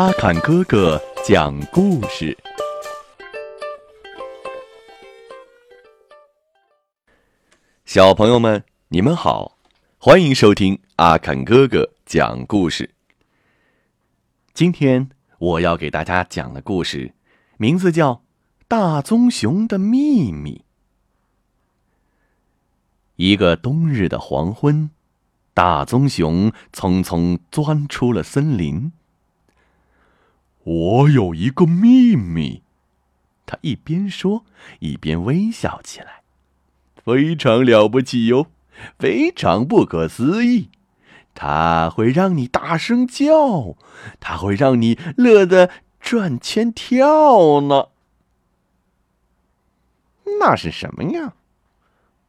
阿坎哥哥讲故事。小朋友们，你们好，欢迎收听阿坎哥哥讲故事。今天我要给大家讲的故事，名字叫《大棕熊的秘密》。一个冬日的黄昏，大棕熊匆匆钻出了森林。我有一个秘密，他一边说，一边微笑起来。非常了不起哟，非常不可思议，它会让你大声叫，它会让你乐得转圈跳呢。那是什么呀？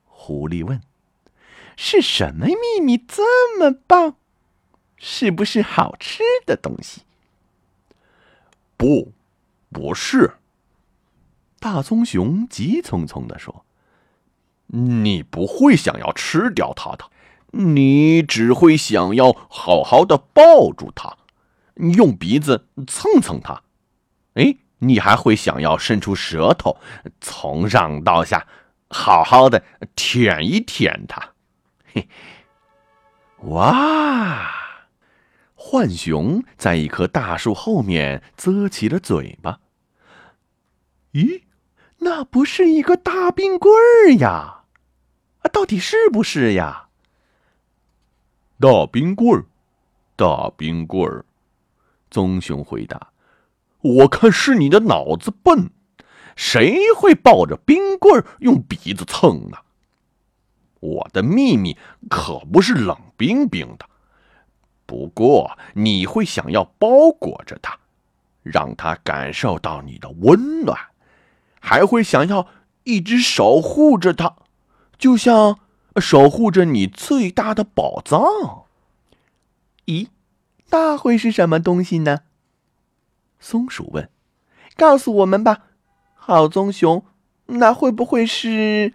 狐狸问。是什么秘密这么棒？是不是好吃的东西？不，不是。大棕熊急匆匆地说。你不会想要吃掉它的，你只会想要好好的抱住它，用鼻子蹭蹭它，哎，你还会想要伸出舌头，从上到下好好的舔一舔它。嘿，哇！浣熊在一棵大树后面啧起了嘴巴。咦，那不是一个大冰棍儿呀？啊，到底是不是呀？大冰棍儿，大冰棍儿。棕熊回答：“我看是你的脑子笨，谁会抱着冰棍儿用鼻子蹭呢？我的秘密可不是冷冰冰的，不过你会想要包裹着它，让它感受到你的温暖，还会想要一直守护着它。”就像守护着你最大的宝藏。咦，那会是什么东西呢？松鼠问：“告诉我们吧，好棕熊，那会不会是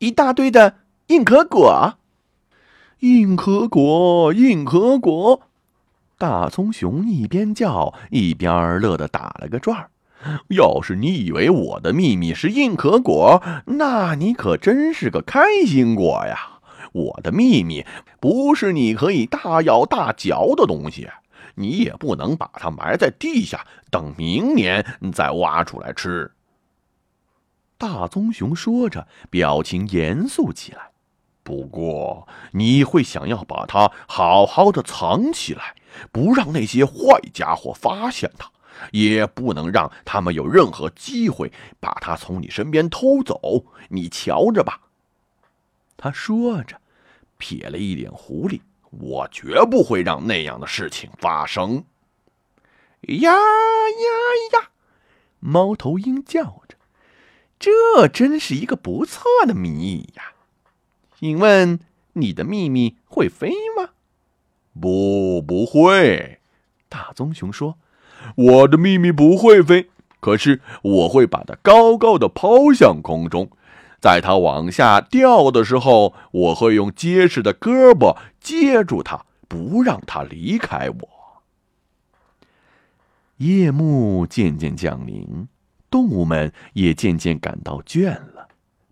一大堆的硬壳果？”硬壳果，硬壳果！大棕熊一边叫一边乐得打了个转儿。要是你以为我的秘密是硬壳果，那你可真是个开心果呀！我的秘密不是你可以大咬大嚼的东西，你也不能把它埋在地下，等明年再挖出来吃。大棕熊说着，表情严肃起来。不过，你会想要把它好好的藏起来，不让那些坏家伙发现它。也不能让他们有任何机会把它从你身边偷走。你瞧着吧。他说着，撇了一眼狐狸：“我绝不会让那样的事情发生。”呀呀呀！猫头鹰叫着：“这真是一个不错的谜呀！请问你的秘密会飞吗？”“不，不会。”大棕熊说。我的秘密不会飞，可是我会把它高高的抛向空中，在它往下掉的时候，我会用结实的胳膊接住它，不让它离开我。夜幕渐渐降临，动物们也渐渐感到倦了，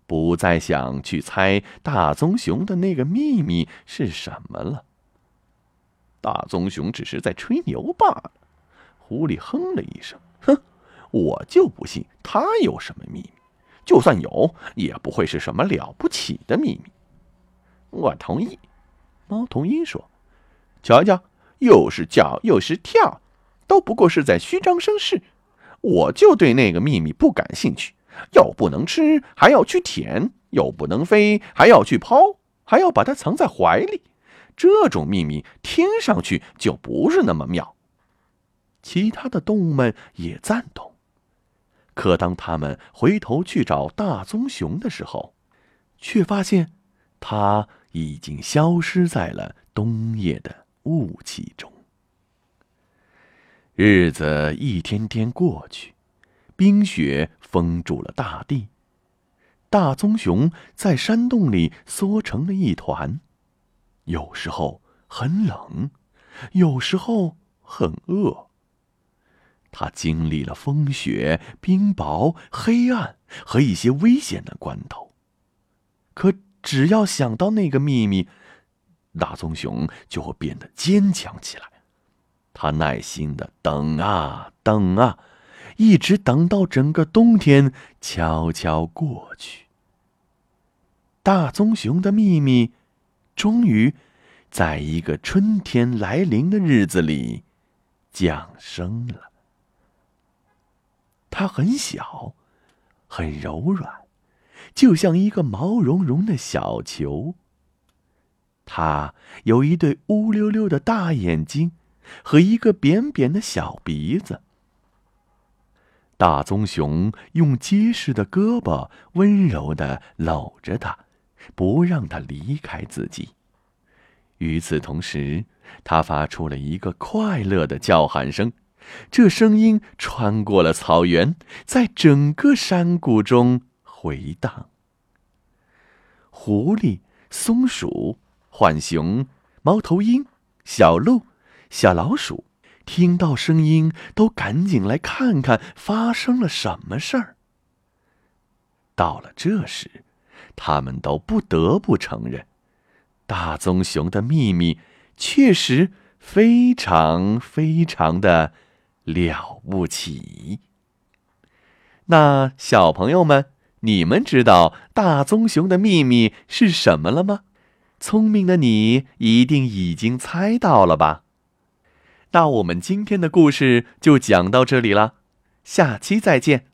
不再想去猜大棕熊的那个秘密是什么了。大棕熊只是在吹牛罢了。狐狸哼了一声，哼，我就不信他有什么秘密，就算有，也不会是什么了不起的秘密。我同意，猫头鹰说：“瞧瞧，又是叫又是跳，都不过是在虚张声势。我就对那个秘密不感兴趣，又不能吃，还要去舔；又不能飞，还要去抛，还要把它藏在怀里。这种秘密听上去就不是那么妙。”其他的动物们也赞同，可当他们回头去找大棕熊的时候，却发现它已经消失在了冬夜的雾气中。日子一天天过去，冰雪封住了大地，大棕熊在山洞里缩成了一团，有时候很冷，有时候很饿。他经历了风雪、冰雹、黑暗和一些危险的关头，可只要想到那个秘密，大棕熊就会变得坚强起来。他耐心的等啊等啊，一直等到整个冬天悄悄过去。大棕熊的秘密，终于在一个春天来临的日子里降生了。它很小，很柔软，就像一个毛茸茸的小球。它有一对乌溜溜的大眼睛。和一个扁扁的小鼻子，大棕熊用结实的胳膊温柔的搂着它，不让它离开自己。与此同时，它发出了一个快乐的叫喊声，这声音穿过了草原，在整个山谷中回荡。狐狸、松鼠、浣熊、猫头鹰、小鹿。小老鼠听到声音，都赶紧来看看发生了什么事儿。到了这时，他们都不得不承认，大棕熊的秘密确实非常非常的了不起。那小朋友们，你们知道大棕熊的秘密是什么了吗？聪明的你一定已经猜到了吧？那我们今天的故事就讲到这里了，下期再见。